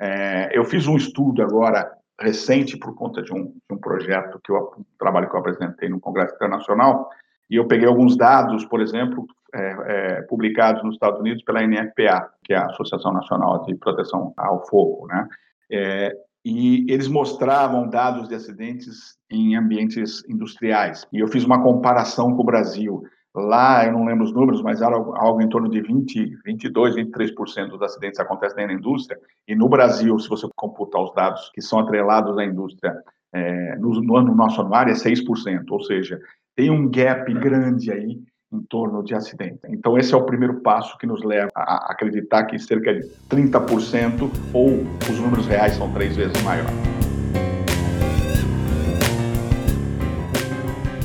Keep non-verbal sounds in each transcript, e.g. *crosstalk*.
É, eu fiz um estudo agora recente por conta de um, de um projeto que eu um trabalho que eu apresentei no Congresso Internacional e eu peguei alguns dados, por exemplo, é, é, publicados nos Estados Unidos pela NFPA, que é a Associação Nacional de Proteção ao Fogo, né? É, e eles mostravam dados de acidentes em ambientes industriais. E eu fiz uma comparação com o Brasil. Lá, eu não lembro os números, mas era algo em torno de 20, 22, 23% dos acidentes acontecem na indústria. E no Brasil, se você computar os dados que são atrelados à indústria é, no, no, nosso anuário, é 6%. Ou seja, tem um gap grande aí em torno de acidente. Então, esse é o primeiro passo que nos leva a acreditar que cerca de 30% ou os números reais são três vezes maiores.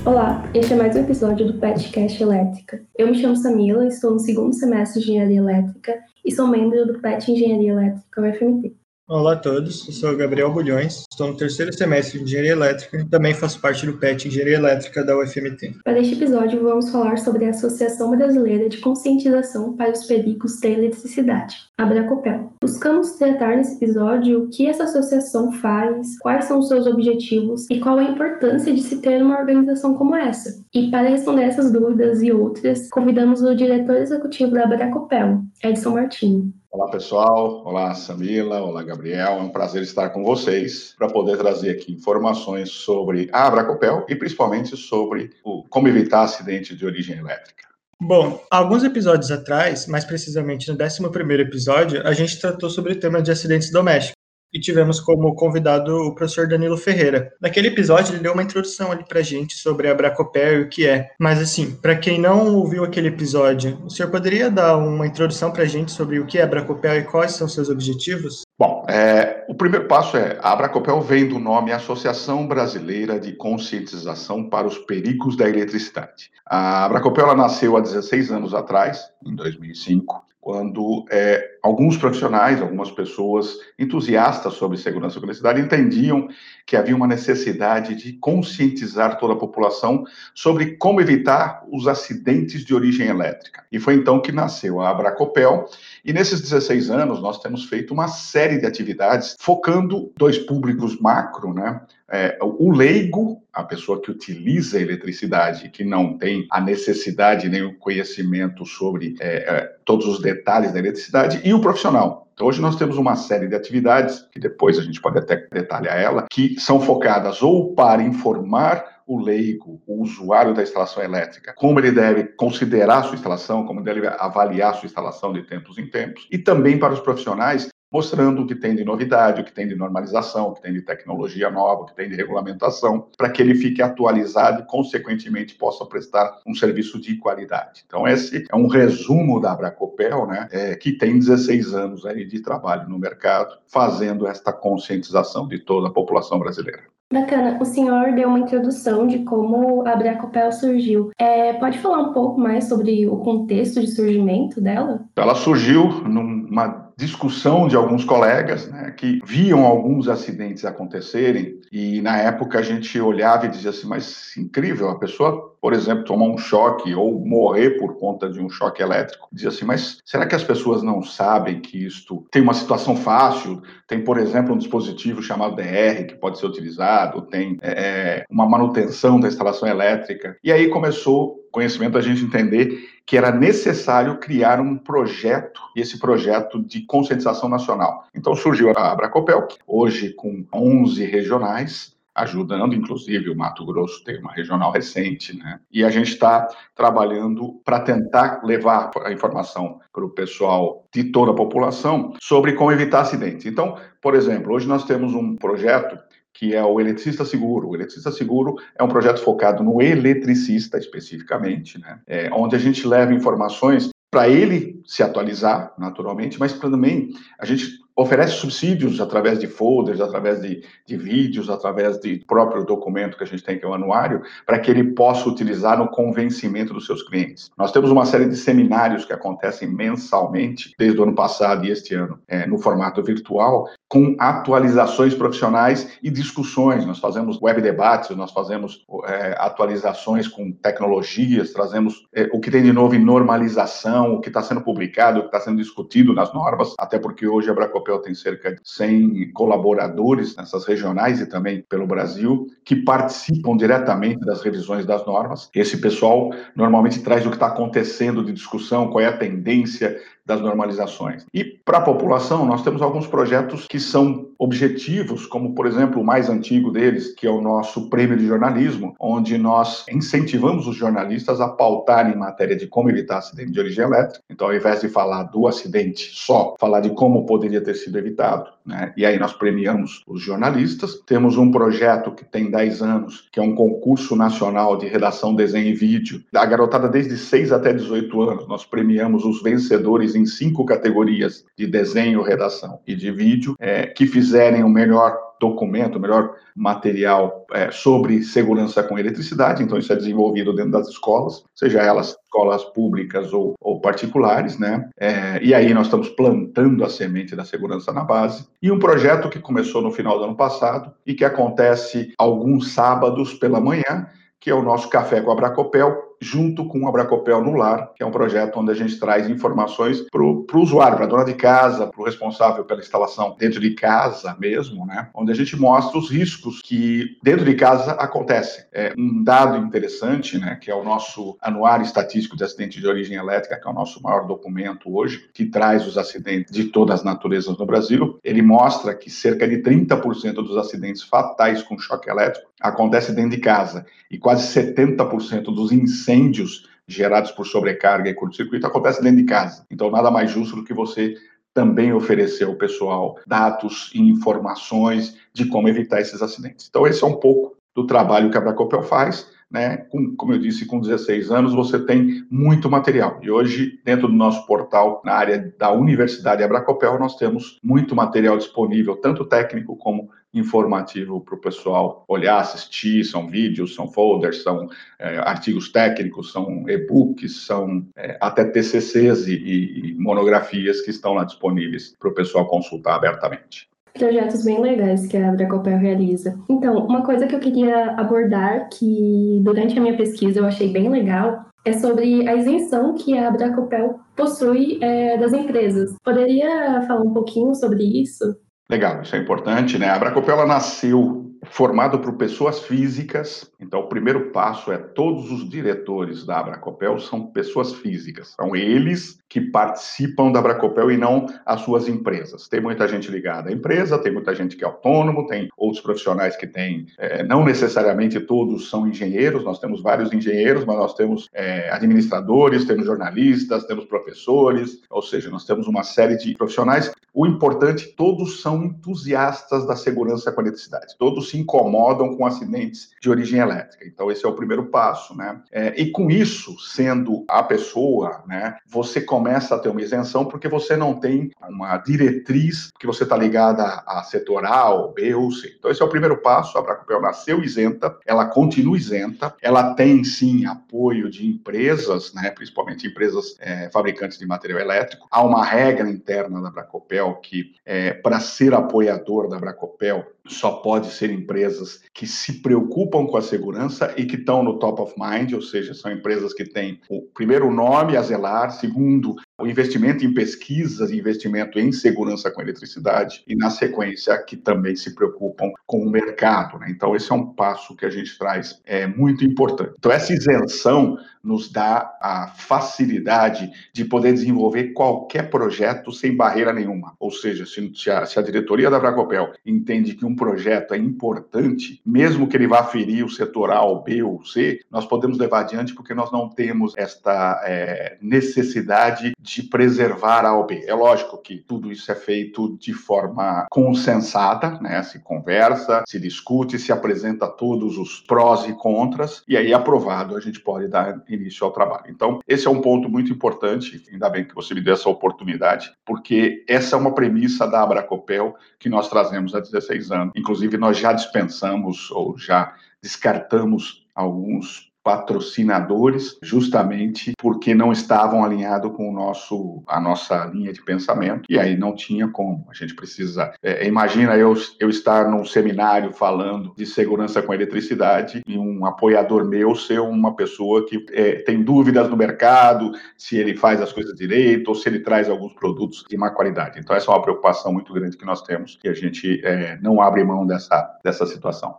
Olá, este é mais um episódio do PetCast Elétrica. Eu me chamo Samila, estou no segundo semestre de Engenharia Elétrica e sou membro do PET Engenharia Elétrica UFMT. Olá a todos, eu sou Gabriel Bulhões, estou no terceiro semestre de Engenharia Elétrica e também faço parte do PET Engenharia Elétrica da UFMT. Para este episódio, vamos falar sobre a Associação Brasileira de Conscientização para os Perigos da Eletricidade, a Bracopel. Buscamos tratar nesse episódio o que essa associação faz, quais são os seus objetivos e qual a importância de se ter uma organização como essa. E para responder essas dúvidas e outras, convidamos o diretor executivo da Bracopel, Edson Martins. Olá, pessoal. Olá, Samila. Olá, Gabriel. É um prazer estar com vocês para poder trazer aqui informações sobre a Abracopel e principalmente sobre o, como evitar acidente de origem elétrica. Bom, alguns episódios atrás, mais precisamente no 11 episódio, a gente tratou sobre o tema de acidentes domésticos e tivemos como convidado o professor Danilo Ferreira. Naquele episódio, ele deu uma introdução ali pra gente sobre a Bracopel e o que é. Mas assim, para quem não ouviu aquele episódio, o senhor poderia dar uma introdução pra gente sobre o que é a Bracopel e quais são seus objetivos? Bom, é, o primeiro passo é, a Abracopel vem do nome Associação Brasileira de Conscientização para os Perigos da Eletricidade. A Abracopel nasceu há 16 anos atrás, em 2005, quando é, alguns profissionais, algumas pessoas entusiastas sobre segurança e velocidade entendiam que havia uma necessidade de conscientizar toda a população sobre como evitar os acidentes de origem elétrica. E foi então que nasceu a Abracopel, e nesses 16 anos nós temos feito uma série de atividades focando dois públicos macro, né? É, o leigo, a pessoa que utiliza a eletricidade, que não tem a necessidade nem o conhecimento sobre é, é, todos os detalhes da eletricidade, e o profissional. Então, hoje nós temos uma série de atividades, que depois a gente pode até detalhar ela, que são focadas ou para informar o leigo, o usuário da instalação elétrica, como ele deve considerar sua instalação, como deve avaliar sua instalação de tempos em tempos, e também para os profissionais mostrando o que tem de novidade, o que tem de normalização, o que tem de tecnologia nova, o que tem de regulamentação, para que ele fique atualizado e, consequentemente, possa prestar um serviço de qualidade. Então, esse é um resumo da Abracopel, né, é, que tem 16 anos aí de trabalho no mercado, fazendo esta conscientização de toda a população brasileira. Bacana. O senhor deu uma introdução de como a Bracopel surgiu. É, pode falar um pouco mais sobre o contexto de surgimento dela? Ela surgiu numa discussão de alguns colegas né, que viam alguns acidentes acontecerem e na época a gente olhava e dizia assim, mas incrível, a pessoa, por exemplo, tomar um choque ou morrer por conta de um choque elétrico. Dizia assim, mas será que as pessoas não sabem que isto tem uma situação fácil? Tem, por exemplo, um dispositivo chamado DR que pode ser utilizado, tem é, uma manutenção da instalação elétrica. E aí começou conhecimento a gente entender que era necessário criar um projeto, e esse projeto de conscientização nacional. Então surgiu a Abracopel, hoje com 11 regionais, ajudando, inclusive o Mato Grosso tem uma regional recente, né? E a gente está trabalhando para tentar levar a informação para o pessoal de toda a população sobre como evitar acidentes. Então, por exemplo, hoje nós temos um projeto que é o Eletricista Seguro. O Eletricista Seguro é um projeto focado no eletricista especificamente, né? É, onde a gente leva informações para ele se atualizar naturalmente, mas também a gente oferece subsídios através de folders, através de, de vídeos, através de próprio documento que a gente tem, que é o anuário, para que ele possa utilizar no convencimento dos seus clientes. Nós temos uma série de seminários que acontecem mensalmente, desde o ano passado e este ano, é, no formato virtual, com atualizações profissionais e discussões. Nós fazemos web debates, nós fazemos é, atualizações com tecnologias, trazemos é, o que tem de novo em normalização, o que está sendo publicado, o que está sendo discutido nas normas, até porque hoje a Bracop Abracopel tem cerca de 100 colaboradores nessas regionais e também pelo Brasil, que participam diretamente das revisões das normas. Esse pessoal normalmente traz o que está acontecendo de discussão, qual é a tendência, das normalizações. E para a população, nós temos alguns projetos que são objetivos, como, por exemplo, o mais antigo deles, que é o nosso prêmio de jornalismo, onde nós incentivamos os jornalistas a pautarem em matéria de como evitar acidente de origem elétrica. Então, ao invés de falar do acidente só, falar de como poderia ter sido evitado. Né? E aí nós premiamos os jornalistas. Temos um projeto que tem 10 anos, que é um concurso nacional de redação, desenho e vídeo. Da garotada desde 6 até 18 anos, nós premiamos os vencedores em cinco categorias de desenho, redação e de vídeo, é, que fizerem o melhor documento, melhor material é, sobre segurança com eletricidade. Então, isso é desenvolvido dentro das escolas, seja elas escolas públicas ou, ou particulares, né? É, e aí nós estamos plantando a semente da segurança na base. E um projeto que começou no final do ano passado e que acontece alguns sábados pela manhã, que é o nosso Café com a Bracopel, junto com o Abracopel no Lar, que é um projeto onde a gente traz informações para o usuário, para a dona de casa, para o responsável pela instalação dentro de casa mesmo, né? Onde a gente mostra os riscos que dentro de casa acontecem. É um dado interessante, né? Que é o nosso Anuário Estatístico de Acidentes de Origem Elétrica, que é o nosso maior documento hoje, que traz os acidentes de todas as naturezas no Brasil. Ele mostra que cerca de 30% dos acidentes fatais com choque elétrico acontece dentro de casa e quase 70% dos incêndios incêndios gerados por sobrecarga e curto-circuito acontecem dentro de casa. Então, nada mais justo do que você também oferecer ao pessoal dados e informações de como evitar esses acidentes. Então, esse é um pouco do trabalho que a Bracopel faz. Né? Com, como eu disse, com 16 anos você tem muito material. E hoje, dentro do nosso portal, na área da Universidade Abracopel, nós temos muito material disponível, tanto técnico como informativo para o pessoal olhar, assistir. São vídeos, são folders, são é, artigos técnicos, são e-books, são é, até TCCs e, e monografias que estão lá disponíveis para o pessoal consultar abertamente projetos bem legais que a Abracopel realiza. Então, uma coisa que eu queria abordar, que durante a minha pesquisa eu achei bem legal, é sobre a isenção que a Abracopel possui é, das empresas. Poderia falar um pouquinho sobre isso? Legal, isso é importante, né? A Abracopel nasceu formado por pessoas físicas. Então, o primeiro passo é todos os diretores da Abracopel são pessoas físicas. São eles que participam da Abracopel e não as suas empresas. Tem muita gente ligada à empresa, tem muita gente que é autônomo, tem outros profissionais que têm, é, não necessariamente todos são engenheiros, nós temos vários engenheiros, mas nós temos é, administradores, temos jornalistas, temos professores, ou seja, nós temos uma série de profissionais. O importante, todos são entusiastas da segurança com eletricidade, todos se incomodam com acidentes de origem elétrica. Então, esse é o primeiro passo, né? É, e com isso, sendo a pessoa, né, você começa a ter uma isenção porque você não tem uma diretriz, que você está ligada a setor A, ou B ou C. Então, esse é o primeiro passo. A Bracopel nasceu isenta, ela continua isenta, ela tem sim apoio de empresas, né, principalmente empresas é, fabricantes de material elétrico. Há uma regra interna da Bracopel que, é, para ser apoiador da Bracopel, só pode ser empresas que se preocupam com a segurança e que estão no top of mind, ou seja, são empresas que têm o primeiro nome a zelar, segundo o investimento em pesquisas investimento em segurança com eletricidade e, na sequência, que também se preocupam com o mercado. Né? Então, esse é um passo que a gente traz é muito importante. Então, essa isenção nos dá a facilidade de poder desenvolver qualquer projeto sem barreira nenhuma. Ou seja, se a, se a diretoria da Bracopel entende que um projeto é importante, mesmo que ele vá ferir o setor A, ou B ou C, nós podemos levar adiante porque nós não temos esta é, necessidade de preservar a OB. É lógico que tudo isso é feito de forma consensada, né? Se conversa, se discute, se apresenta todos os prós e contras, e aí aprovado a gente pode dar início ao trabalho. Então, esse é um ponto muito importante, ainda bem que você me deu essa oportunidade, porque essa é uma premissa da Abracopel que nós trazemos há 16 anos. Inclusive, nós já dispensamos ou já descartamos alguns patrocinadores, justamente porque não estavam alinhados com o nosso, a nossa linha de pensamento, e aí não tinha como. A gente precisa. É, imagina eu, eu estar num seminário falando de segurança com eletricidade e um apoiador meu ser uma pessoa que é, tem dúvidas no mercado, se ele faz as coisas direito ou se ele traz alguns produtos de má qualidade. Então, essa é uma preocupação muito grande que nós temos e a gente é, não abre mão dessa, dessa situação.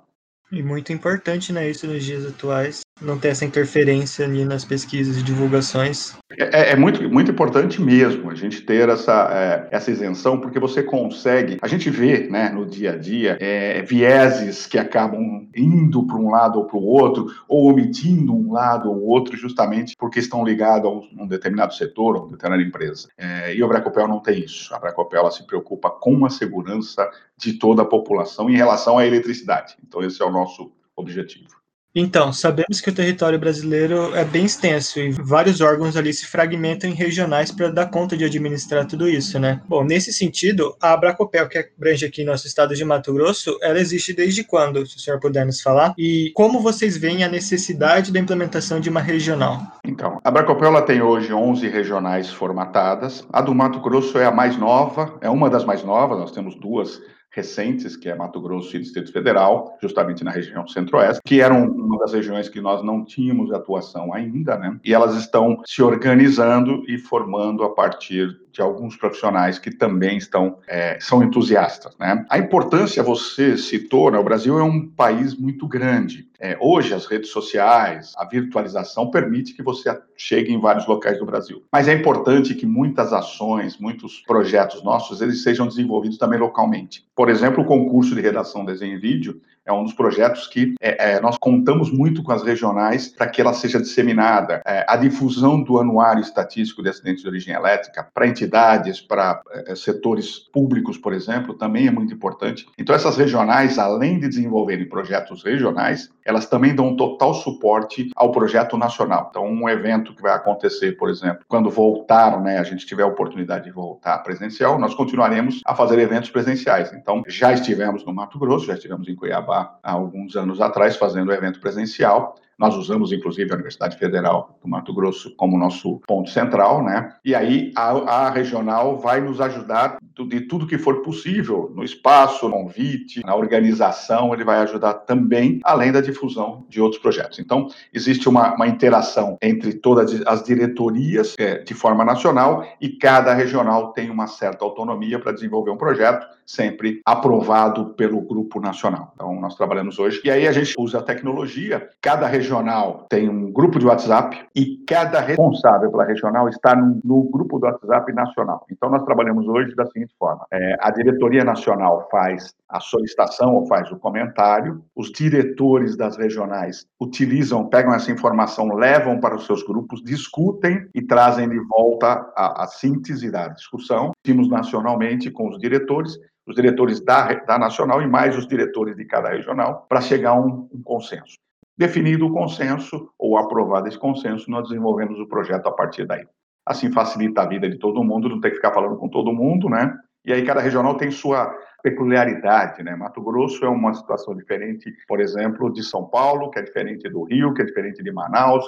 E muito importante, né, isso nos dias atuais, não ter essa interferência ali nas pesquisas e divulgações. É, é, muito, muito importante mesmo a gente ter essa, é, essa isenção, porque você consegue. A gente vê né, no dia a dia é, vieses que acabam indo para um lado ou para o outro, ou omitindo um lado ou outro, justamente porque estão ligados a um, determinado setor, ou uma determinada empresa. É, e o Bracopel não tem isso. A Bracopel se preocupa com a segurança de toda a população em relação à eletricidade. Então, esse é o nosso objetivo. Então, sabemos que o território brasileiro é bem extenso e vários órgãos ali se fragmentam em regionais para dar conta de administrar tudo isso, né? Bom, nesse sentido, a Abracopel, que abrange aqui nosso estado de Mato Grosso, ela existe desde quando, se o senhor puder nos falar? E como vocês veem a necessidade da implementação de uma regional? Então, a Abracopel ela tem hoje 11 regionais formatadas. A do Mato Grosso é a mais nova, é uma das mais novas, nós temos duas recentes, que é Mato Grosso e Distrito Federal, justamente na região centro-oeste, que eram uma das regiões que nós não tínhamos atuação ainda, né? E elas estão se organizando e formando a partir de alguns profissionais que também estão é, são entusiastas. Né? A importância você citou, né? o Brasil é um país muito grande. É, hoje as redes sociais, a virtualização permite que você chegue em vários locais do Brasil. Mas é importante que muitas ações, muitos projetos nossos, eles sejam desenvolvidos também localmente. Por exemplo, o concurso de redação desenho e vídeo é um dos projetos que é, é, nós contamos muito com as regionais para que ela seja disseminada. É, a difusão do anuário estatístico de acidentes de origem elétrica para entidades, para é, setores públicos, por exemplo, também é muito importante. Então, essas regionais, além de desenvolverem projetos regionais, elas também dão total suporte ao projeto nacional. Então, um evento que vai acontecer, por exemplo, quando voltar, né, a gente tiver a oportunidade de voltar presencial, nós continuaremos a fazer eventos presenciais. Então, já estivemos no Mato Grosso, já estivemos em Cuiabá, há alguns anos atrás, fazendo o evento presencial. Nós usamos, inclusive, a Universidade Federal do Mato Grosso como nosso ponto central, né? E aí a, a regional vai nos ajudar de tudo que for possível, no espaço, no convite, na organização, ele vai ajudar também, além da difusão de outros projetos. Então, existe uma, uma interação entre todas as diretorias é, de forma nacional e cada regional tem uma certa autonomia para desenvolver um projeto, sempre aprovado pelo grupo nacional. Então, nós trabalhamos hoje. E aí a gente usa a tecnologia, cada regional regional tem um grupo de WhatsApp e cada responsável pela regional está no, no grupo do WhatsApp nacional. Então, nós trabalhamos hoje da seguinte forma: é, a diretoria nacional faz a solicitação ou faz o comentário, os diretores das regionais utilizam, pegam essa informação, levam para os seus grupos, discutem e trazem de volta a, a síntese da discussão. Temos nacionalmente com os diretores os diretores da, da nacional e mais os diretores de cada regional, para chegar a um, um consenso. Definido o consenso, ou aprovado esse consenso, nós desenvolvemos o projeto a partir daí. Assim facilita a vida de todo mundo, não tem que ficar falando com todo mundo, né? E aí cada regional tem sua peculiaridade, né? Mato Grosso é uma situação diferente, por exemplo, de São Paulo, que é diferente do Rio, que é diferente de Manaus,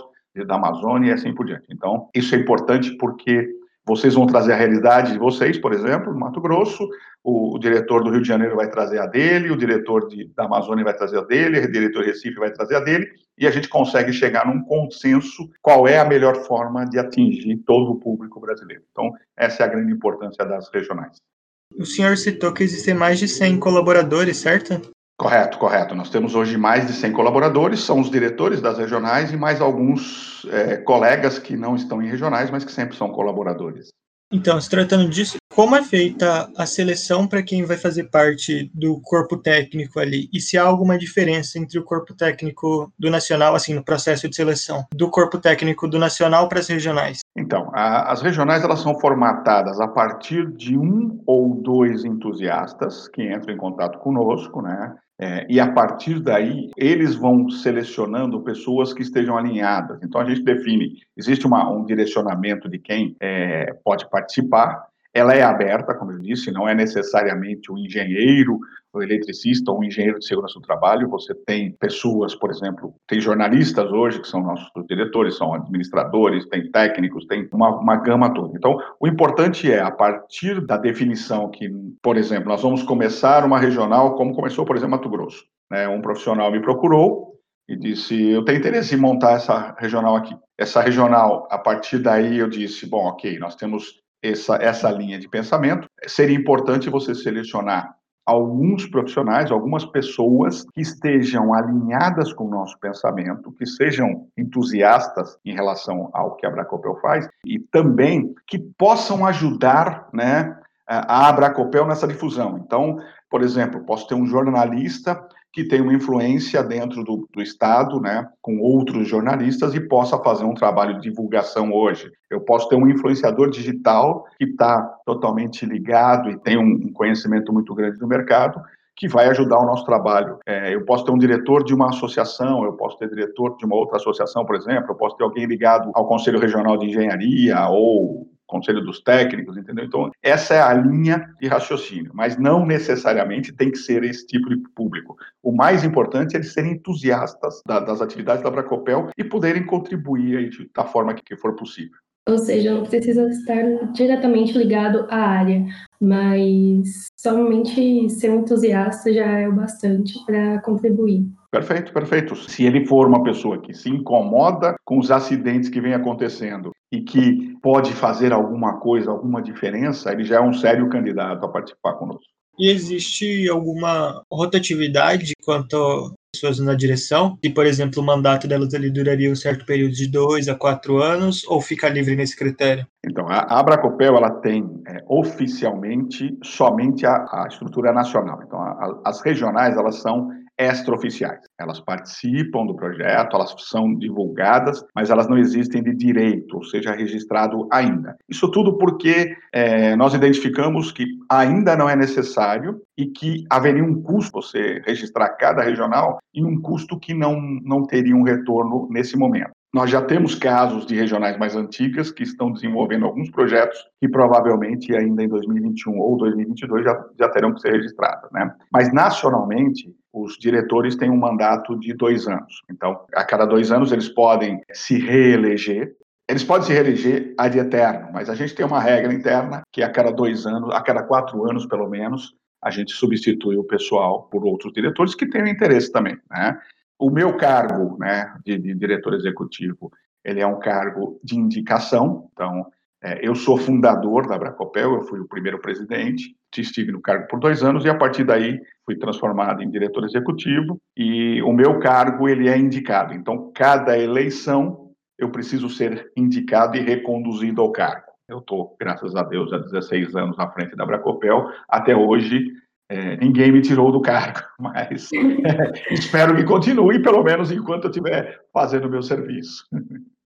da Amazônia e assim por diante. Então, isso é importante porque vocês vão trazer a realidade de vocês, por exemplo, no Mato Grosso, o, o, diretor do Rio de Janeiro vai trazer a dele, o diretor de, da Amazônia vai trazer a dele, o diretor Recife vai trazer a dele, e a gente consegue chegar num consenso qual é a melhor forma de atingir todo o público brasileiro. Então, essa é a grande importância das regionais. O senhor citou que existem mais de 100 colaboradores, certo? Correto, correto. Nós temos hoje mais de 100 colaboradores, são os diretores das regionais e mais alguns é, colegas que não estão em regionais, mas que sempre são colaboradores. Então, se tratando disso, como é feita a seleção para quem vai fazer parte do corpo técnico ali? E se há alguma diferença entre o corpo técnico do nacional, assim, no processo de seleção, do corpo técnico do nacional para as regionais? Então, a, as regionais elas são formatadas a partir de um ou dois entusiastas que entram em contato conosco, né? É, e a partir daí, eles vão selecionando pessoas que estejam alinhadas. Então, a gente define: existe uma, um direcionamento de quem é, pode participar. Ela é aberta, como eu disse, não é necessariamente o engenheiro, o eletricista ou o engenheiro de segurança do trabalho. Você tem pessoas, por exemplo, tem jornalistas hoje que são nossos diretores, são administradores, tem técnicos, tem uma, uma gama toda. Então, o importante é, a partir da definição que, por exemplo, nós vamos começar uma regional, como começou, por exemplo, Mato Grosso. Né? Um profissional me procurou, e disse: Eu tenho interesse em montar essa regional aqui. Essa regional, a partir daí eu disse: Bom, ok, nós temos essa, essa linha de pensamento. Seria importante você selecionar alguns profissionais, algumas pessoas que estejam alinhadas com o nosso pensamento, que sejam entusiastas em relação ao que a Abracopel faz e também que possam ajudar, né, a Abracopel nessa difusão. Então, por exemplo, posso ter um jornalista que tem uma influência dentro do, do, Estado, né, com outros jornalistas e possa fazer um trabalho de divulgação hoje. Eu posso ter um influenciador digital que está totalmente ligado e tem um conhecimento muito grande do mercado que vai ajudar o nosso trabalho. É, eu posso ter um diretor de uma associação, eu posso ter diretor de uma outra associação, por exemplo, eu posso ter alguém ligado ao Conselho Regional de Engenharia ou conselho dos técnicos, entendeu? Então, essa é a linha de raciocínio, mas não necessariamente tem que ser esse tipo de público. O mais importante é eles serem entusiastas da, das atividades da Bracopel e poderem contribuir aí da forma que for possível. Ou seja, não precisa estar diretamente ligado à área, mas somente ser um entusiasta já é o bastante para contribuir. Perfeito, perfeito. Se ele for uma pessoa que se incomoda com os acidentes que vem acontecendo e que pode fazer alguma coisa, alguma diferença, ele já é um sério candidato a participar conosco. E existe alguma rotatividade quanto pessoas na direção? E, por exemplo, o mandato delas ali duraria um certo período de dois a quatro anos ou fica livre nesse critério? Então, a Abracopel ela tem é, oficialmente somente a, a, estrutura nacional. Então, a, a, as regionais elas são extraoficiais. Elas participam do projeto, elas são divulgadas, mas elas não existem de direito, ou seja, registrado ainda. Isso tudo porque é, nós identificamos que ainda não é necessário e que haveria um custo você registrar cada regional e um custo que não, não teria um retorno nesse momento. Nós já temos casos de regionais mais antigas que estão desenvolvendo alguns projetos que provavelmente ainda em 2021 ou 2022 já, já terão que ser registrados. Né? Mas nacionalmente, os diretores têm um mandato de dois anos. Então, a cada dois anos eles podem se reeleger. Eles podem se reeleger ad eterno, mas a gente tem uma regra interna que a cada dois anos, a cada quatro anos pelo menos, a gente substitui o pessoal por outros diretores que tenham interesse também. Né? O meu cargo né, de, de diretor executivo, ele é um cargo de indicação, então eu sou fundador da Bracopel, eu fui o primeiro presidente, estive no cargo por dois anos e a partir daí fui transformado em diretor executivo e o meu cargo ele é indicado. Então, cada eleição eu preciso ser indicado e reconduzido ao cargo. Eu estou, graças a Deus, há 16 anos na frente da Bracopel. Até hoje, é, ninguém me tirou do cargo, *laughs* mas é, *laughs* espero que continue, pelo menos enquanto eu estiver fazendo o meu serviço.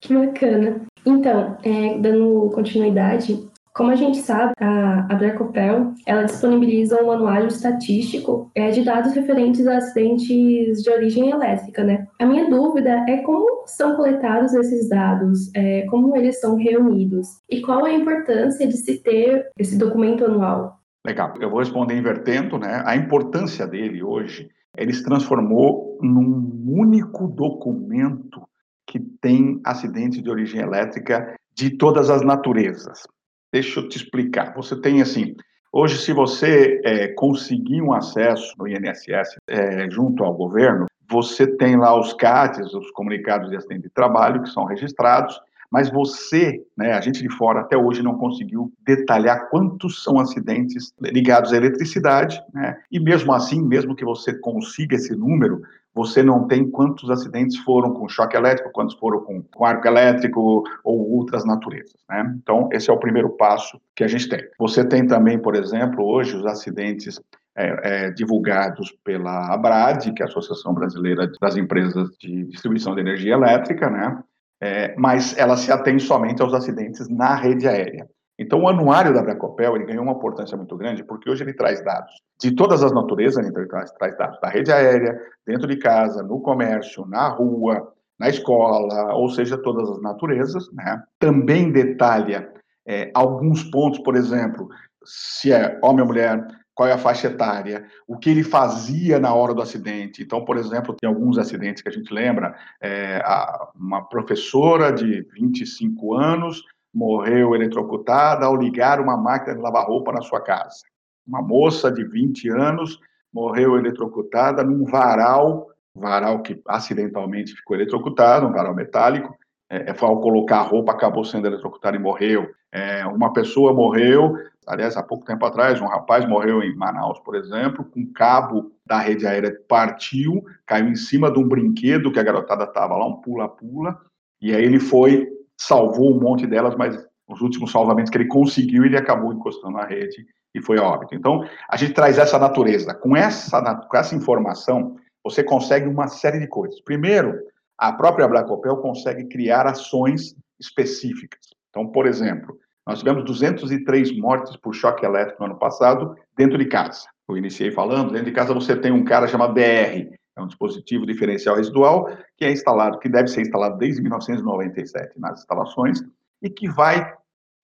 Que bacana. Então, é, dando continuidade, como a gente sabe, a, a Bracopel, ela disponibiliza um anuário estatístico é, de dados referentes a acidentes de origem elétrica, né? A minha dúvida é como são coletados esses dados, é, como eles são reunidos e qual a importância de se ter esse documento anual. Legal, eu vou responder invertendo, né? A importância dele hoje, ele se transformou num único documento que tem acidentes de origem elétrica de todas as naturezas. Deixa eu te explicar. Você tem assim, hoje se você é, conseguir um acesso no INSS é, junto ao governo, você tem lá os CATs, os comunicados de acidente de trabalho, que são registrados, mas você, né, a gente de fora até hoje não conseguiu detalhar quantos são acidentes ligados à eletricidade, né? E mesmo assim, mesmo que você consiga esse número, você não tem quantos acidentes foram com choque elétrico, quantos foram com, com arco elétrico ou outras naturezas, né? Então, esse é o primeiro passo que a gente tem. Você tem também, por exemplo, hoje os acidentes é, é, divulgados pela ABRAD, que é a Associação Brasileira das Empresas de Distribuição de Energia Elétrica, né? É, mas ela se atém somente aos acidentes na rede aérea. Então, o anuário da Bracopel ele ganhou uma importância muito grande, porque hoje ele traz dados de todas as naturezas, então ele traz, dados da rede aérea, dentro de casa, no comércio, na rua, na escola, ou seja, todas as naturezas, né? Também detalha é, alguns pontos, por exemplo, se é homem ou mulher, qual é a faixa etária, o que ele fazia na hora do acidente. Então, por exemplo, tem alguns acidentes que a gente lembra, é, uma professora de 25 anos morreu eletrocutada ao ligar uma máquina de lavar roupa na sua casa. Uma moça de 20 anos morreu eletrocutada num varal, varal que acidentalmente ficou eletrocutado, um varal metálico, é, é ao colocar a roupa acabou sendo eletrocutado e morreu. É, uma pessoa morreu, aliás, há pouco tempo atrás, um rapaz morreu em Manaus, por exemplo, com um cabo da rede aérea partiu, caiu em cima de um brinquedo que a garotada estava lá, um pula-pula, e aí ele foi, salvou um monte delas, mas os últimos salvamentos que ele conseguiu, ele acabou encostando na rede e foi a óbito. Então, a gente traz essa natureza. Com essa, com essa informação, você consegue uma série de coisas. Primeiro, a própria Bracopel consegue criar ações específicas. Então, por exemplo, nós tivemos 203 mortes por choque elétrico no ano passado dentro de casa. Eu iniciei falando, dentro de casa você tem um cara chamado BR, é um dispositivo diferencial residual que é instalado, que deve ser instalado desde 1997 nas instalações e que vai,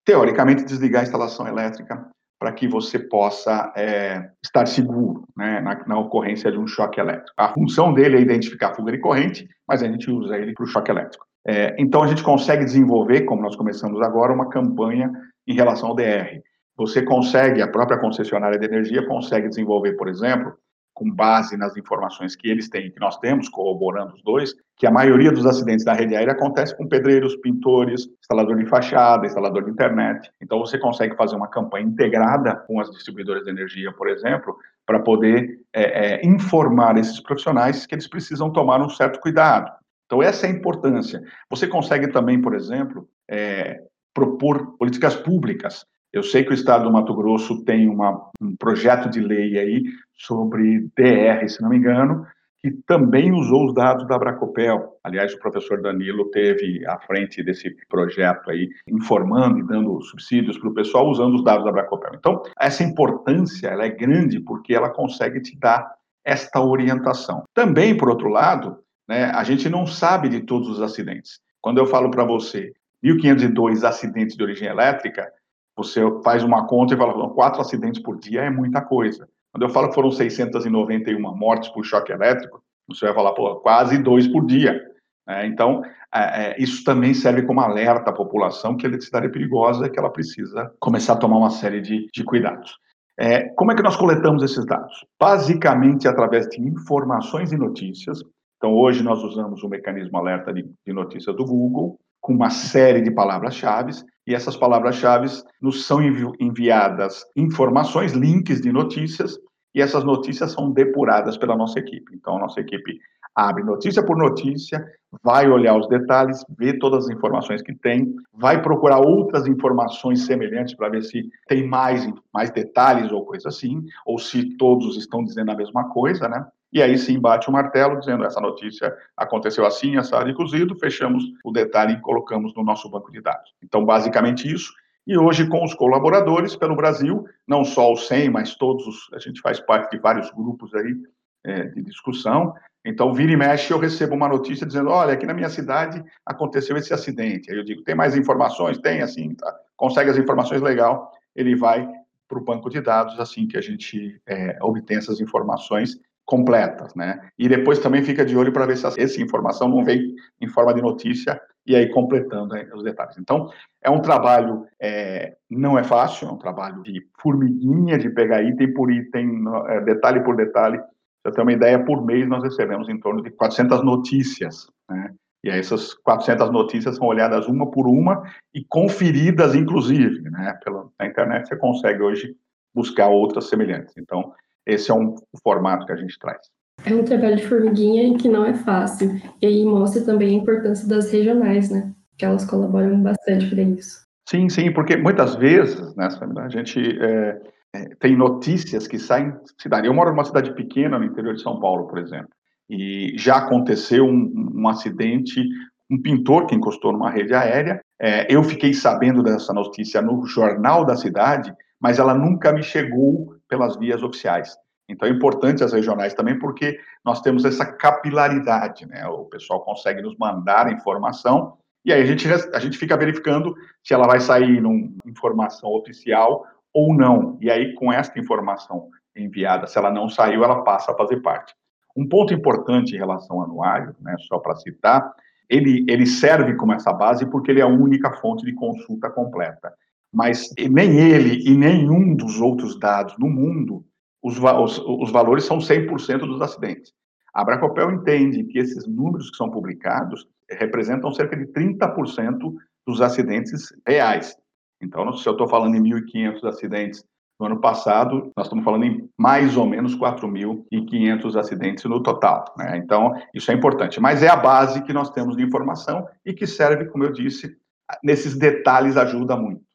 teoricamente, desligar a instalação elétrica para que você possa é, estar seguro né, na, na, ocorrência de um choque elétrico. A função dele é identificar fuga de corrente, mas a gente usa ele para o choque elétrico. É, então, a gente consegue desenvolver, como nós começamos agora, uma campanha em relação ao DR. Você consegue, a própria concessionária de energia consegue desenvolver, por exemplo, com base nas informações que eles têm, que nós temos, corroborando os dois, que a maioria dos acidentes da rede aérea acontece com pedreiros, pintores, instalador de fachada, instalador de internet. Então, você consegue fazer uma campanha integrada com as distribuidoras de energia, por exemplo, para poder é, é, informar esses profissionais que eles precisam tomar um certo cuidado. Então, essa é a importância. Você consegue também, por exemplo, é, propor políticas públicas eu sei que o Estado do Mato Grosso tem uma, um projeto de lei aí sobre DR, se não me engano, que também usou os dados da Bracopel. Aliás, o professor Danilo teve à frente desse projeto aí, informando e dando subsídios para o pessoal usando os dados da Bracopel. Então, essa importância ela é grande porque ela consegue te dar esta orientação. Também, por outro lado, né, a gente não sabe de todos os acidentes. Quando eu falo para você 1.502 acidentes de origem elétrica, você faz uma conta e fala, quatro acidentes por dia é muita coisa. Quando eu falo que foram 691 mortes por choque elétrico, você vai falar, pô, quase dois por dia. É, então, é, é, isso também serve como alerta à população que a eletricidade é perigosa e que ela precisa começar a tomar uma série de, de cuidados. É, como é que nós coletamos esses dados? Basicamente através de informações e notícias. Então, hoje nós usamos o mecanismo alerta de, de notícias do Google, com uma série de palavras-chave, e essas palavras-chave nos são envi enviadas informações, links de notícias, e essas notícias são depuradas pela nossa equipe. Então, a nossa equipe abre notícia por notícia, vai olhar os detalhes, vê todas as informações que tem, vai procurar outras informações semelhantes para ver se tem mais, mais detalhes ou coisa assim, ou se todos estão dizendo a mesma coisa, né? E aí sim bate o martelo, dizendo essa notícia aconteceu assim, assado e cozido, fechamos o detalhe e colocamos no nosso banco de dados. Então, basicamente isso. E hoje, com os colaboradores pelo Brasil, não só o 100, mas todos, os, a gente faz parte de vários grupos aí é, de discussão. Então, vira e mexe, eu recebo uma notícia dizendo: olha, aqui na minha cidade aconteceu esse acidente. Aí eu digo: tem mais informações? Tem, assim, tá. consegue as informações, legal. Ele vai para o banco de dados, assim que a gente é, obtém essas informações completas, né? E depois também fica de olho para ver se essa informação não vem em forma de notícia e aí completando né, os detalhes. Então, é um trabalho, é, não é fácil, é um trabalho de formiguinha, de pegar item por item, é, detalhe por detalhe. Para ter uma ideia, por mês nós recebemos em torno de 400 notícias, né? E aí essas 400 notícias são olhadas uma por uma e conferidas, inclusive, né? Pela, na internet você consegue hoje buscar outras semelhantes. Então, esse é um formato que a gente traz. É um trabalho de formiguinha que não é fácil. E aí mostra também a importância das regionais, né? Que elas colaboram bastante para isso. Sim, sim, porque muitas vezes, né, a gente é, é, tem notícias que saem cidade. Eu moro numa cidade pequena no interior de São Paulo, por exemplo, e já aconteceu um, um acidente, um pintor que encostou numa rede aérea. É, eu fiquei sabendo dessa notícia no jornal da cidade, mas ela nunca me chegou pelas vias oficiais. Então é importante as regionais também, porque nós temos essa capilaridade, né? O pessoal consegue nos mandar informação E aí a gente, a gente fica verificando se ela vai sair numa informação oficial ou não. E aí, com esta informação enviada, se ela não saiu, ela passa a fazer parte. Um ponto importante em relação ao anuário, né, só para citar, ele, ele serve como essa base porque ele é a única fonte de consulta completa. Mas nem ele e nenhum dos outros dados no mundo, os, os, os valores são 100% dos acidentes. A Bracopel entende que esses números que são publicados representam cerca de 30% dos acidentes reais. Então, se eu estou falando em 1.500 acidentes no ano passado, nós estamos falando em mais ou menos 4.500 acidentes no total. Né? Então, isso é importante. Mas é a base que nós temos de informação e que serve, como eu disse, nesses detalhes ajuda muito.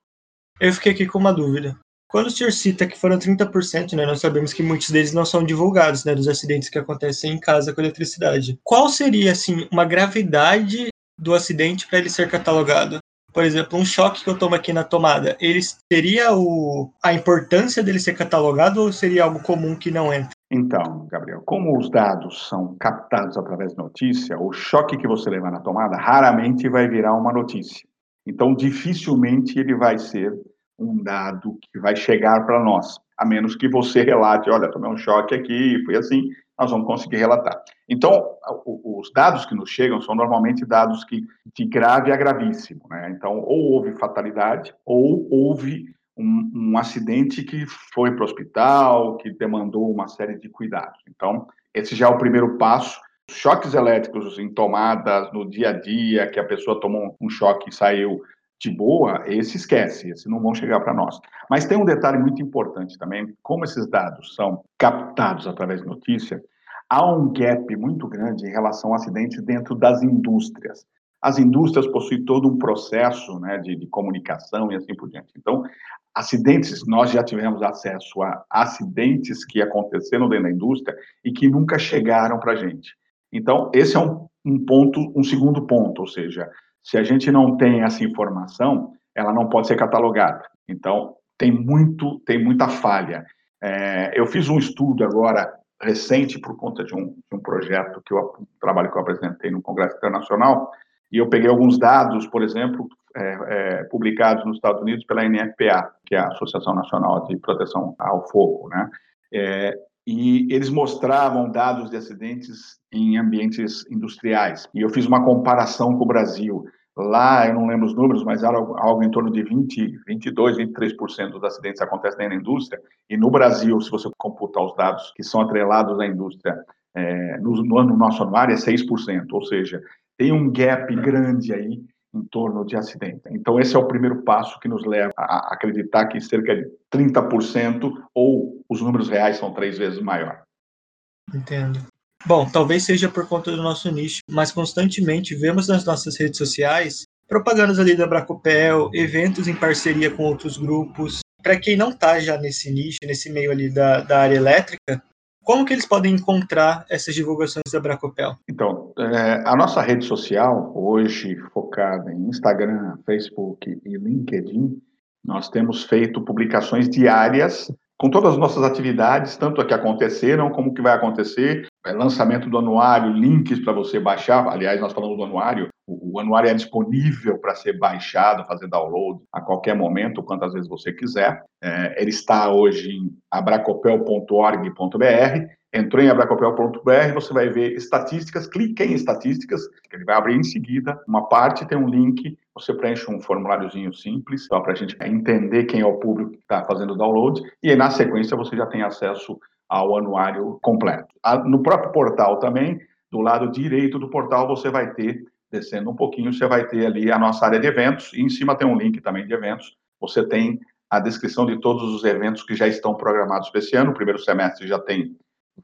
Eu fiquei aqui com uma dúvida. Quando o senhor cita que foram 30%, né, nós sabemos que muitos deles não são divulgados, né, dos acidentes que acontecem em casa com eletricidade. Qual seria, assim, uma gravidade do acidente para ele ser catalogado? por exemplo, um choque que eu tomo aqui na tomada, ele teria o, a importância dele ser catalogado ou seria algo comum que não entra? Então, Gabriel, como os dados são captados através de notícia, o choque que você leva na tomada raramente vai virar uma notícia. Então, dificilmente ele vai ser um dado que vai chegar para nós, a menos que você relate, olha, tomei um choque aqui, foi assim, nós vamos conseguir relatar. Então, os dados que nos chegam são normalmente dados que, de grave a gravíssimo, né? Então, ou houve fatalidade, ou houve um, um acidente que foi para o hospital, que demandou uma série de cuidados. Então, esse já é o primeiro passo. Choques elétricos em tomadas no dia a dia, que a pessoa tomou um choque e saiu de boa, esse esquece, esses não vão chegar para nós. Mas tem um detalhe muito importante também, como esses dados são captados através de notícia, há um gap muito grande em relação a acidentes dentro das indústrias. As indústrias possuem todo um processo né, de, de comunicação e assim por diante. Então, acidentes, nós já tivemos acesso a acidentes que aconteceram dentro da indústria e que nunca chegaram para a gente. Então, esse é um, um ponto, um segundo ponto, ou seja, se a gente não tem essa informação, ela não pode ser catalogada. Então, tem muito, tem muita falha. É, eu fiz um estudo agora recente por conta de um, de um projeto que eu um trabalho que eu apresentei no Congresso Internacional e eu peguei alguns dados, por exemplo, é, é, publicados nos Estados Unidos pela NFPA, que é a Associação Nacional de Proteção ao Fogo, né? É, e eles mostravam dados de acidentes em ambientes industriais. E eu fiz uma comparação com o Brasil. Lá, eu não lembro os números, mas era algo, em torno de 20, 22, 23% dos acidentes acontecem na indústria. E no Brasil, se você computar os dados que são atrelados à indústria é, no, no nosso anuário, é 6%. Ou seja, tem um gap grande aí em torno de acidente. Então, esse é o primeiro passo que nos leva a acreditar que cerca de 30% ou os números reais são três vezes maior. Entendo. Bom, talvez seja por conta do nosso nicho, mas constantemente vemos nas nossas redes sociais propagandas ali da Bracopel, eventos em parceria com outros grupos. Para quem não está já nesse nicho, nesse meio ali da, da área elétrica, como que eles podem encontrar essas divulgações da Bracopel? Então, é, a nossa rede social, hoje focada em Instagram, Facebook e LinkedIn, nós temos feito publicações diárias com todas as nossas atividades, tanto a que aconteceram como o que vai acontecer, é, lançamento do anuário, links para você baixar. Aliás, nós falamos do anuário, o, o anuário é disponível para ser baixado, fazer download a qualquer momento, quantas vezes você quiser. É, ele está hoje em abracopel.org.br Entrou em abracopel.br, você vai ver estatísticas, clique em estatísticas, ele vai abrir em seguida uma parte, tem um link, você preenche um formuláriozinho simples, só para a gente entender quem é o público que está fazendo o download, e aí, na sequência você já tem acesso ao anuário completo. No próprio portal também, do lado direito do portal, você vai ter, descendo um pouquinho, você vai ter ali a nossa área de eventos, e em cima tem um link também de eventos, você tem a descrição de todos os eventos que já estão programados para esse ano, o primeiro semestre já tem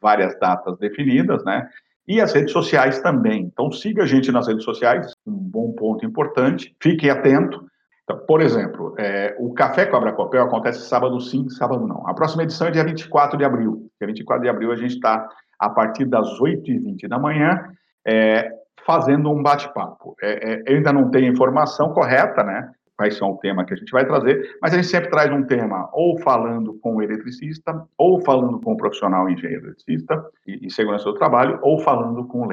várias datas definidas, né? E as redes sociais também. Então, siga a gente nas redes sociais, um bom ponto importante. Fique atento. Então, por exemplo, é, o Café com a Abracopel acontece sábado sim, sábado não. A próxima edição é dia 24 de abril. Dia 24 de abril a gente está, a partir das 8h20 da manhã, é, fazendo um bate-papo. É, é eu ainda não tenho informação correta, né? Vai ser um tema que a gente vai trazer, mas a gente sempre traz um tema ou falando com o eletricista, ou falando com o profissional engenheiro eletricista e, e segurança do trabalho, ou falando com o.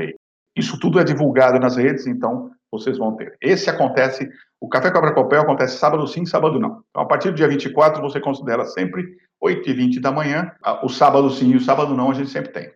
Isso tudo é divulgado nas redes, então vocês vão ter. Esse acontece, o Café com Abracopel acontece sábado sim, sábado não. Então, a partir do dia 24, você considera sempre 8h20 da manhã, o sábado sim e o sábado não, a gente sempre tem.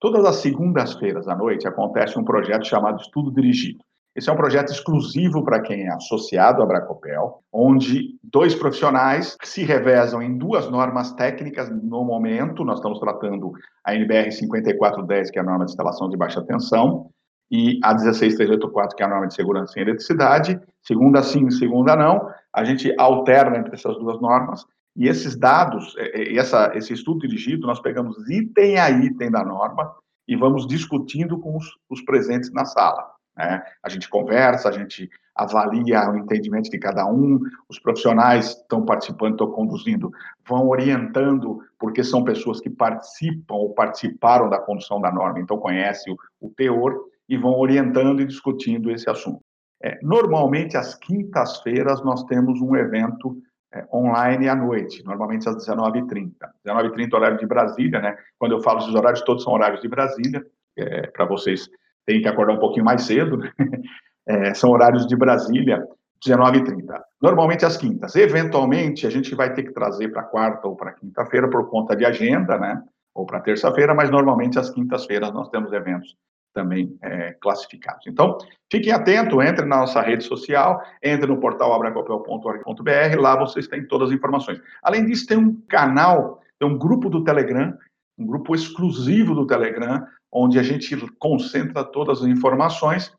Todas as segundas-feiras à noite acontece um projeto chamado Estudo Dirigido. Esse é um projeto exclusivo para quem é associado à Bracopel, onde dois profissionais se revezam em duas normas técnicas no momento. Nós estamos tratando a NBR 5410, que é a norma de instalação de baixa tensão, e a 16384, que é a norma de segurança em eletricidade. Segunda sim, segunda não. A gente alterna entre essas duas normas. E esses dados, é, é, essa, esse estudo dirigido, nós pegamos item a item da norma e vamos discutindo com os, os presentes na sala. Né? A gente conversa, a gente avalia o entendimento de cada um, os profissionais estão participando, estão conduzindo, vão orientando, porque são pessoas que participam ou participaram da condução da norma, então conhecem o, o teor e vão orientando e discutindo esse assunto. É, normalmente, às quintas-feiras, nós temos um evento é, online à noite, normalmente às 19h30. 19h30, horário de Brasília, né? Quando eu falo esses horários, todos são horários de Brasília, é, para vocês tem que acordar um pouquinho mais cedo, né? *laughs* é, são horários de Brasília, 19h30. Normalmente às quintas. Eventualmente, a gente vai ter que trazer para quarta ou para quinta-feira por conta de agenda, né? Ou para terça-feira, mas normalmente às quintas-feiras nós temos eventos também é, classificados. Então, fiquem atentos, entre na nossa rede social, entre no portal abracopel.org.br, lá vocês têm todas as informações. Além disso, tem um canal, tem um grupo do Telegram, um grupo exclusivo do Telegram, onde a gente concentra todas as informações.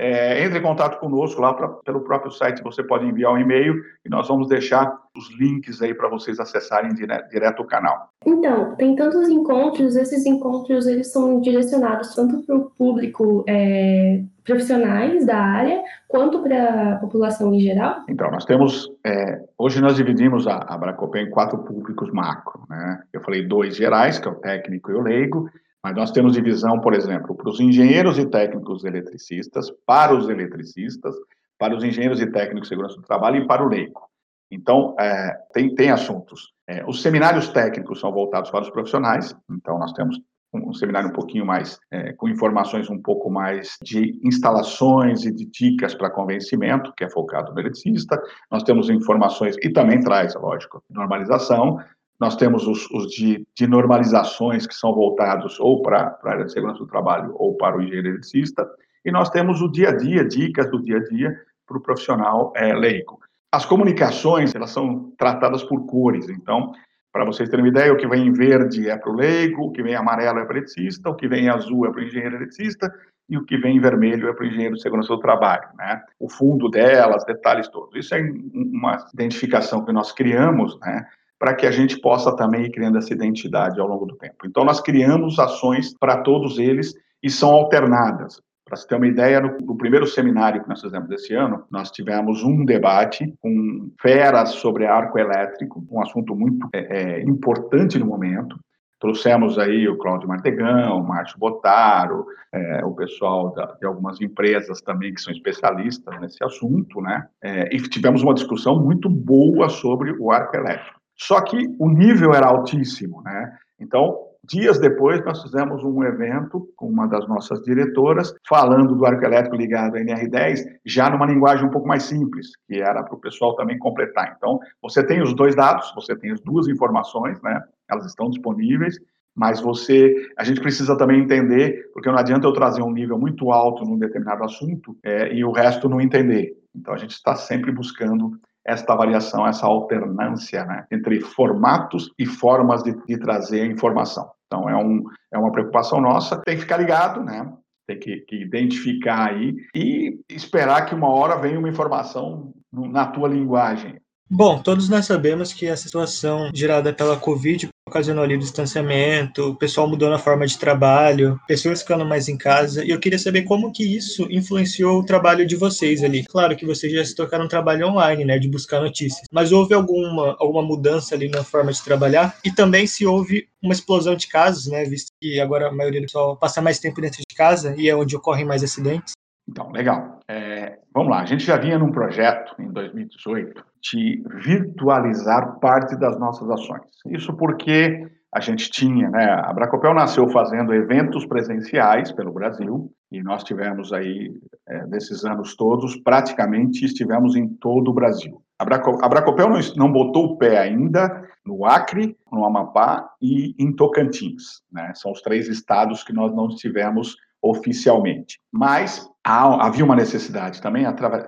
É, entre em contato conosco lá pra, pelo próprio site, você pode enviar um e-mail e nós vamos deixar os links aí para vocês acessarem dire, direto o canal. Então, tem tantos encontros, esses encontros eles são direcionados tanto para o público é, profissionais da área, quanto para a população em geral? Então, nós temos, é, hoje nós dividimos a, a Bracopé em quatro públicos macro, né? Eu falei dois gerais, que é o técnico e o leigo, mas nós temos divisão, por exemplo, para os engenheiros e técnicos eletricistas, para os eletricistas, para os engenheiros e técnicos de segurança do trabalho e para o leigo. Então, é, tem, tem assuntos. É, os seminários técnicos são voltados para os profissionais, então nós temos um, um seminário um pouquinho mais, é, com informações um pouco mais de instalações e de dicas para convencimento, que é focado no eletricista. Nós temos informações, e também traz, lógico, normalização, nós temos os, os de, de, normalizações que são voltados ou para a área de segurança do trabalho ou para o engenheiro eletricista, e nós temos o dia a dia, dicas do dia a dia para o profissional é, leigo. As comunicações, elas são tratadas por cores, então, para vocês terem uma ideia, o que vem em verde é para o leigo, o que vem em amarelo é para o eletricista, o que vem em azul é para o engenheiro eletricista, e o que vem em vermelho é para o engenheiro de segurança do trabalho, né? O fundo delas, detalhes todos. Isso é uma identificação que nós criamos, né? Para que a gente possa também ir criando essa identidade ao longo do tempo. Então, nós criamos ações para todos eles e são alternadas. Para você ter uma ideia, no, no, primeiro seminário que nós fizemos esse ano, nós tivemos um debate com feras sobre arco elétrico, um assunto muito é, é, importante no momento. Trouxemos aí o Cláudio Martegão, o Márcio Botaro, é, o pessoal da, de algumas empresas também que são especialistas nesse assunto, né? É, e tivemos uma discussão muito boa sobre o arco elétrico. Só que o nível era altíssimo, né? Então, dias depois, nós fizemos um evento com uma das nossas diretoras, falando do arco elétrico ligado à NR10, já numa linguagem um pouco mais simples, que era para o pessoal também completar. Então, você tem os dois dados, você tem as duas informações, né? Elas estão disponíveis, mas você, a gente precisa também entender, porque não adianta eu trazer um nível muito alto num determinado assunto é, e o resto não entender. Então, a gente está sempre buscando esta variação, essa alternância né, entre formatos e formas de, de trazer a informação. Então, é, um, é uma preocupação nossa. Tem que ficar ligado, né? Tem que, que, identificar aí e esperar que uma hora venha uma informação na tua linguagem. Bom, todos nós sabemos que a situação gerada pela Covid ocasionou ali o distanciamento, o pessoal mudou na forma de trabalho, pessoas ficando mais em casa, e eu queria saber como que isso influenciou o trabalho de vocês ali. Claro que vocês já se tocaram um trabalho online, né, de buscar notícias, mas houve alguma, alguma mudança ali na forma de trabalhar? E também se houve uma explosão de casos, né, visto que agora a maioria do pessoal passa mais tempo dentro de casa e é onde ocorrem mais acidentes? Então, legal. É, vamos lá, a gente já vinha num projeto em 2018 de virtualizar parte das nossas ações. Isso porque a gente tinha, né, a Bracopel nasceu fazendo eventos presenciais pelo Brasil, e nós tivemos aí, é, nesses anos todos, praticamente estivemos em todo o Brasil. A, Braco, a Bracopel não, não botou o pé ainda no Acre, no Amapá e em Tocantins, né, são os três estados que nós não estivemos oficialmente. Mas há, havia uma necessidade também,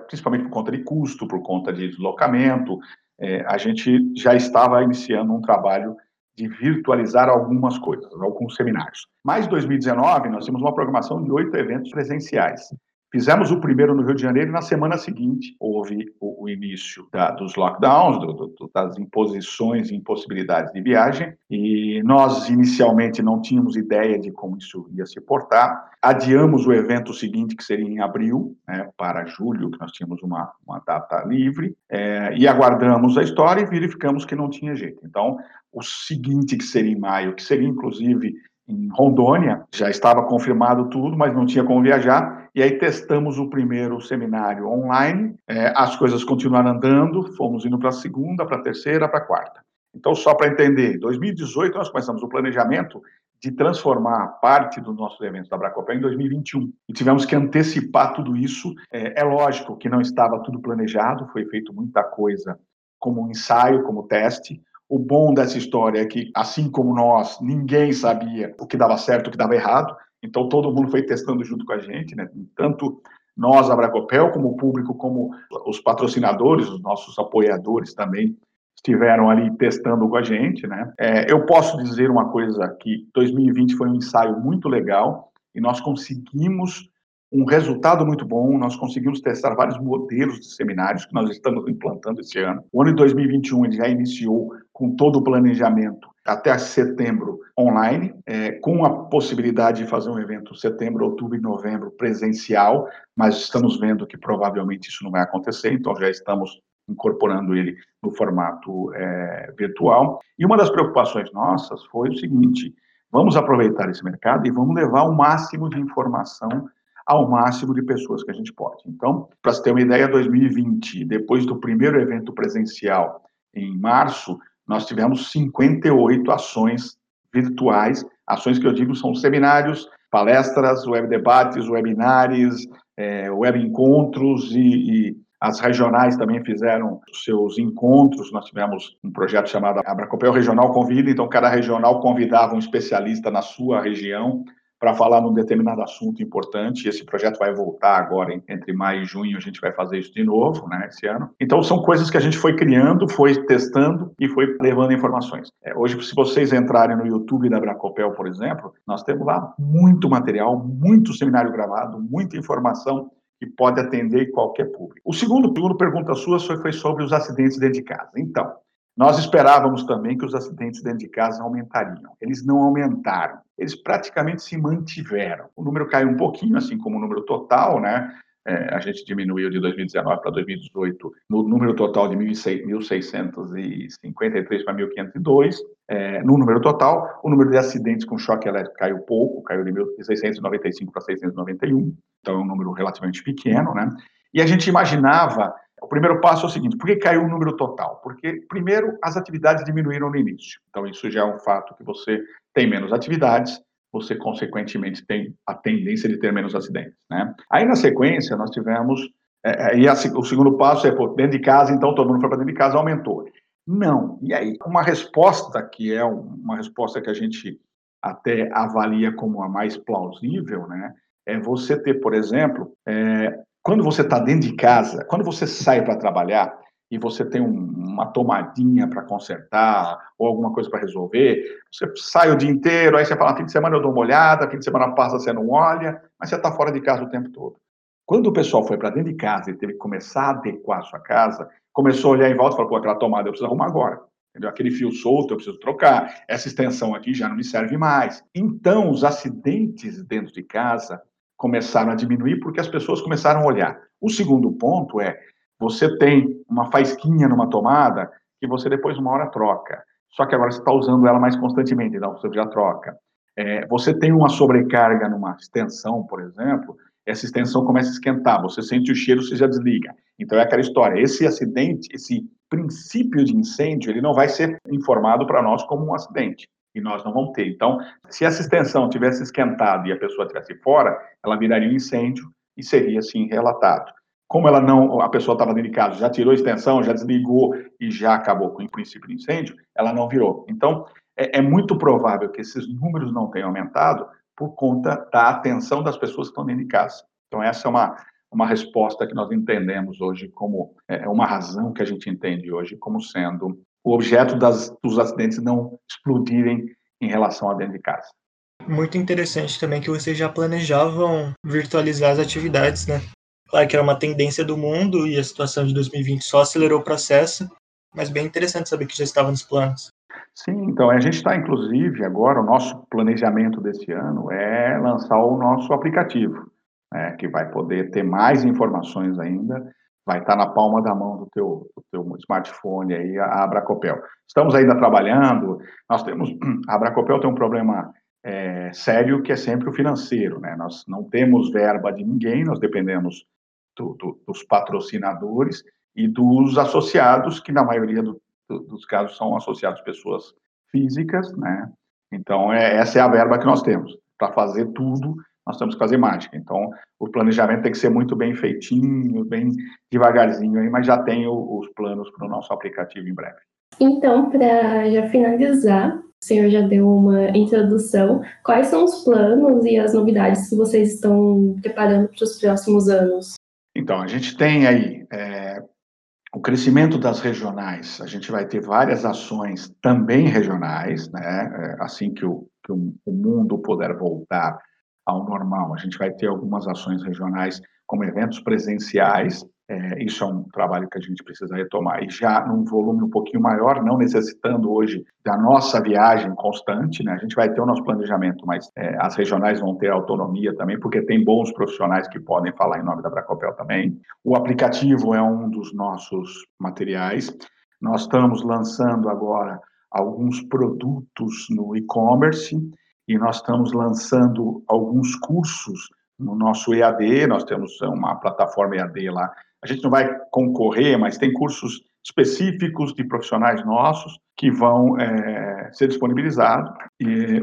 principalmente por conta de custo, por conta de deslocamento, é, a gente já estava iniciando um trabalho de virtualizar algumas coisas, alguns seminários. Mas 2019 nós tínhamos uma programação de oito eventos presenciais. Fizemos o primeiro no Rio de Janeiro e na semana seguinte houve o, o início da, dos lockdowns, do, do, das imposições e impossibilidades de viagem, e nós inicialmente não tínhamos ideia de como isso ia se portar. Adiamos o evento seguinte, que seria em abril, né, para julho, que nós tínhamos uma, uma data livre, é, e aguardamos a história e verificamos que não tinha jeito. Então, o seguinte, que seria em maio, que seria inclusive em Rondônia, já estava confirmado tudo, mas não tinha como viajar. E aí testamos o primeiro seminário online, é, as coisas continuaram andando, fomos indo para a segunda, para a terceira, para a quarta. Então, só para entender, em 2018 nós começamos o planejamento de transformar parte dos nossos eventos da Bracopel em 2021. E tivemos que antecipar tudo isso. É, é lógico que não estava tudo planejado, foi feito muita coisa como um ensaio, como teste, o bom dessa história é que, assim como nós, ninguém sabia o que dava certo, o que dava errado. Então, todo mundo foi testando junto com a gente, né? Tanto nós, a Bracopel, como o público, como os patrocinadores, os nossos apoiadores também estiveram ali testando com a gente, né? É, eu posso dizer uma coisa que 2020 foi um ensaio muito legal e nós conseguimos um resultado muito bom. Nós conseguimos testar vários modelos de seminários que nós estamos implantando esse ano. O ano de 2021 ele já iniciou com todo o planejamento até setembro online, é, com a possibilidade de fazer um evento setembro, outubro e novembro presencial, mas estamos vendo que provavelmente isso não vai acontecer, então já estamos incorporando ele no formato é, virtual. E uma das preocupações nossas foi o seguinte: vamos aproveitar esse mercado e vamos levar o máximo de informação ao máximo de pessoas que a gente pode. Então, para você ter uma ideia, 2020, depois do primeiro evento presencial em março, nós tivemos 58 ações virtuais, ações que eu digo são seminários, palestras, web debates, webinários, é, web encontros e, e as regionais também fizeram seus encontros. Nós tivemos um projeto chamado Abracopel Regional Convida, então cada regional convidava um especialista na sua região para falar num determinado assunto importante. Esse projeto vai voltar agora entre maio e junho, a gente vai fazer isso de novo, né, esse ano. Então são coisas que a gente foi criando, foi testando e foi levando informações. É, hoje, se vocês entrarem no YouTube da Bracopel, por exemplo, nós temos lá muito material, muito seminário gravado, muita informação que pode atender qualquer público. O segundo, segundo pergunta sua foi sobre os acidentes dentro de casa. Então, nós esperávamos também que os acidentes dentro de casa aumentariam. Eles não aumentaram, eles praticamente se mantiveram. O número caiu um pouquinho, assim como o número total, né? É, a gente diminuiu de 2019 para 2018 no número total de 1.653 para 1.502. É, no número total, o número de acidentes com choque elétrico caiu pouco, caiu de 1.695 para 691, então é um número relativamente pequeno, né? E a gente imaginava o primeiro passo é o seguinte: por que caiu o número total? Porque, primeiro, as atividades diminuíram no início. Então, isso já é um fato que você tem menos atividades, você, consequentemente, tem a tendência de ter menos acidentes. Né? Aí, na sequência, nós tivemos. É, é e a, o segundo passo é, pô, dentro de casa, então todo mundo foi para dentro de casa, aumentou. Não. E aí, uma resposta que é uma resposta que a gente até avalia como a mais plausível, né? É você ter, por exemplo, é, quando você está dentro de casa, quando você sai para trabalhar e você tem um, uma tomadinha para consertar ou alguma coisa para resolver, você sai o dia inteiro, aí você fala, fim de semana eu dou uma olhada, fim de semana passa, você não olha, mas você está fora de casa o tempo todo. Quando o pessoal foi para dentro de casa e teve que começar a adequar a sua casa, começou a olhar em volta e falou, pô, aquela tomada eu preciso arrumar agora. Entendeu? Aquele fio solto eu preciso trocar, essa extensão aqui já não me serve mais. Então, os acidentes dentro de casa começaram a diminuir porque as pessoas começaram a olhar. O segundo ponto é, você tem uma faisquinha numa tomada que você depois uma hora troca. Só que agora você está usando ela mais constantemente, então você já troca. É, você tem uma sobrecarga numa extensão, por exemplo, essa extensão começa a esquentar, você sente o cheiro, você já desliga. Então é aquela história. Esse acidente, esse princípio de incêndio, ele não vai ser informado para nós como um acidente. E nós não vamos ter. Então, se essa extensão tivesse esquentado e a pessoa tivesse fora, ela viraria um incêndio e seria assim relatado. Como ela não, a pessoa estava dentro de casa, já tirou a extensão, já desligou e já acabou com o princípio de incêndio, ela não virou. Então, é, é muito provável que esses números não tenham aumentado por conta da atenção das pessoas que estão dentro de casa. Então, essa é uma, uma resposta que nós entendemos hoje como é, é uma razão que a gente entende hoje como sendo o objeto das, dos acidentes não explodirem em relação a dentro de casa. Muito interessante também que vocês já planejavam virtualizar as atividades, né? Claro que era uma tendência do mundo e a situação de 2020 só acelerou o processo, mas bem interessante saber que já estava nos planos. Sim, então a gente está, inclusive, agora, o nosso planejamento desse ano é lançar o nosso aplicativo, né, que vai poder ter mais informações ainda vai estar na palma da mão do teu, do teu smartphone aí, a Abracopel. Estamos ainda trabalhando, nós temos, *clears throat* a Abracopel tem um problema é, sério que é sempre o financeiro, né? Nós não temos verba de ninguém, nós dependemos do, do, dos patrocinadores e dos associados, que na maioria do, dos casos são associados pessoas físicas, né? Então, é, essa é a verba que nós temos para fazer tudo nós temos que fazer mágica. Então, o planejamento tem que ser muito bem feitinho, bem devagarzinho aí, mas já tenho os planos para o nosso aplicativo em breve. Então, para já finalizar, o senhor já deu uma introdução. Quais são os planos e as novidades que vocês estão preparando para os próximos anos? Então, a gente tem aí é, o crescimento das regionais. A gente vai ter várias ações também regionais, né? É, assim que o, que o mundo puder voltar ao normal. A gente vai ter algumas ações regionais, como eventos presenciais, é, isso é um trabalho que a gente precisa retomar, e já num volume um pouquinho maior, não necessitando hoje da nossa viagem constante, né? A gente vai ter o nosso planejamento, mas é, as regionais vão ter autonomia também, porque tem bons profissionais que podem falar em nome da Bracopel também. O aplicativo é um dos nossos materiais. Nós estamos lançando agora alguns produtos no e-commerce, e nós estamos lançando alguns cursos no nosso EAD, nós temos uma plataforma EAD lá. A gente não vai concorrer, mas tem cursos específicos de profissionais nossos que vão é, ser disponibilizados.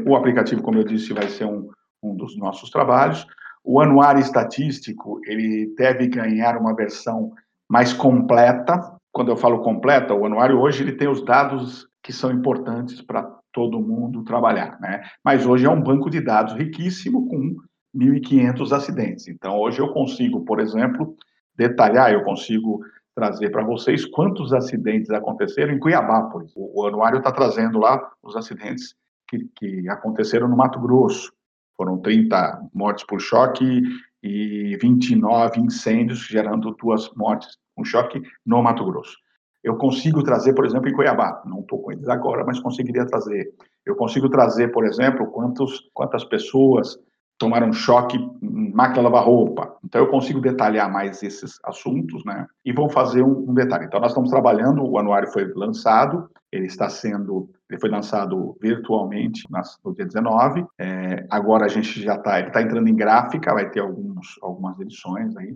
O aplicativo, como eu disse, vai ser um, um dos nossos trabalhos. O anuário estatístico, ele deve ganhar uma versão mais completa. Quando eu falo completa, o anuário hoje ele tem os dados que são importantes para todo mundo trabalhar, né? Mas hoje é um banco de dados riquíssimo com 1.500 acidentes. Então, hoje eu consigo, por exemplo, detalhar, eu consigo trazer para vocês quantos acidentes aconteceram em Cuiabá, por exemplo. O anuário está trazendo lá os acidentes que, que, aconteceram no Mato Grosso. Foram 30 mortes por choque e 29 incêndios, gerando duas mortes com choque no Mato Grosso. Eu consigo trazer, por exemplo, em Cuiabá, não estou com eles agora, mas conseguiria trazer. Eu consigo trazer, por exemplo, quantos, quantas pessoas tomaram choque em máquina lavar roupa. Então, eu consigo detalhar mais esses assuntos, né? E vou fazer um, um, detalhe. Então, nós estamos trabalhando, o anuário foi lançado, ele está sendo, ele foi lançado virtualmente nas, no dia 19. É, agora a gente já está, ele está entrando em gráfica, vai ter alguns, algumas edições aí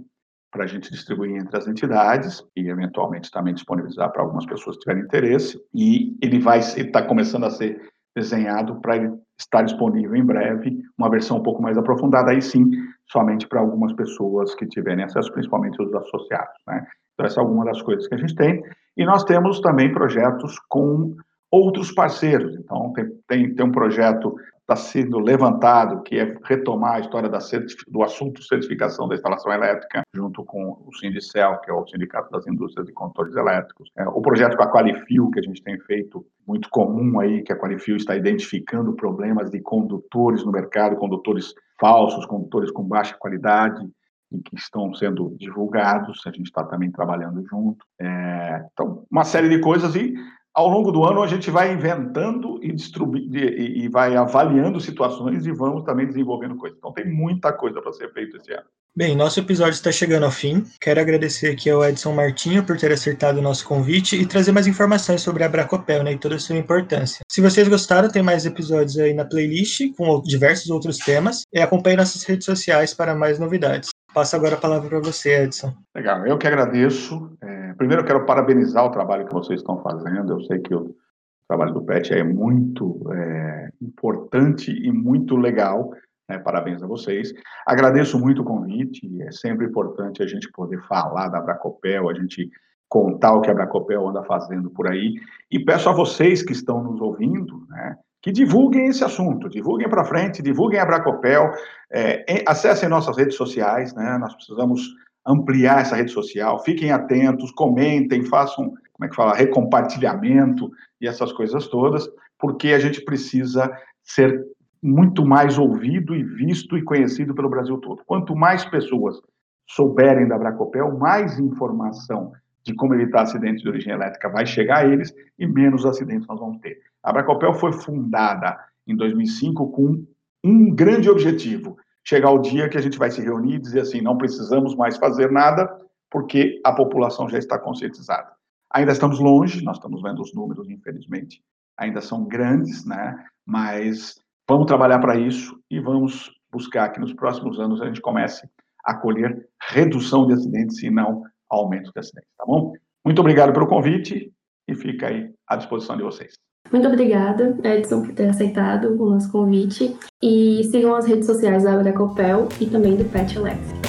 para a gente distribuir entre as entidades e eventualmente também disponibilizar para algumas pessoas que tiverem interesse. E ele vai está começando a ser desenhado para ele estar disponível em breve, uma versão um pouco mais aprofundada, aí sim, somente para algumas pessoas que tiverem acesso, principalmente os associados. Né? Então, essa é alguma das coisas que a gente tem. E nós temos também projetos com outros parceiros. Então, tem, tem, tem um projeto está sendo levantado, que é retomar a história da do assunto certificação da instalação elétrica, junto com o Sindicel, que é o Sindicato das Indústrias de Condutores Elétricos. É, o projeto com a Qualifil, que a gente tem feito, muito comum aí, que a Qualifil está identificando problemas de condutores no mercado, condutores falsos, condutores com baixa qualidade, e que estão sendo divulgados, a gente está também trabalhando junto. É, então, uma série de coisas e ao longo do ano a gente vai inventando e, e, e vai avaliando situações e vamos também desenvolvendo coisas. Então tem muita coisa para ser feita esse ano. Bem, nosso episódio está chegando ao fim. Quero agradecer aqui ao Edson Martinho por ter acertado o nosso convite e trazer mais informações sobre a Bracopel né, e toda a sua importância. Se vocês gostaram, tem mais episódios aí na playlist com diversos outros temas e acompanhe nossas redes sociais para mais novidades. Passo agora a palavra para você, Edson. Legal, eu que agradeço. É, primeiro, quero parabenizar o trabalho que vocês estão fazendo. Eu sei que o trabalho do PET é muito é, importante e muito legal. Né? Parabéns a vocês. Agradeço muito o convite. É sempre importante a gente poder falar da Bracopel, a gente contar o que a Bracopel anda fazendo por aí. E peço a vocês que estão nos ouvindo, né, que divulguem esse assunto, divulguem para frente, divulguem a Bracopel, é, acessem nossas redes sociais, né, nós precisamos ampliar essa rede social, fiquem atentos, comentem, façam, como é que fala, recompartilhamento e essas coisas todas, porque a gente precisa ser muito mais ouvido e visto e conhecido pelo Brasil todo. Quanto mais pessoas souberem da Bracopel, mais informação de como evitar acidentes de origem elétrica vai chegar a eles e menos acidentes nós vamos ter. A Bracopel foi fundada em 2005 com um grande objetivo, chegar o dia que a gente vai se reunir e dizer assim, não precisamos mais fazer nada, porque a população já está conscientizada. Ainda estamos longe, nós estamos vendo os números, infelizmente, ainda são grandes, né? Mas vamos trabalhar para isso e vamos buscar que nos próximos anos a gente comece a colher redução de acidentes e não aumento de acidentes, tá bom? Muito obrigado pelo convite e fica aí à disposição de vocês. Muito obrigada, Edson, por ter aceitado o nosso convite. E sigam as redes sociais da Abracopel e também do Pet Electric.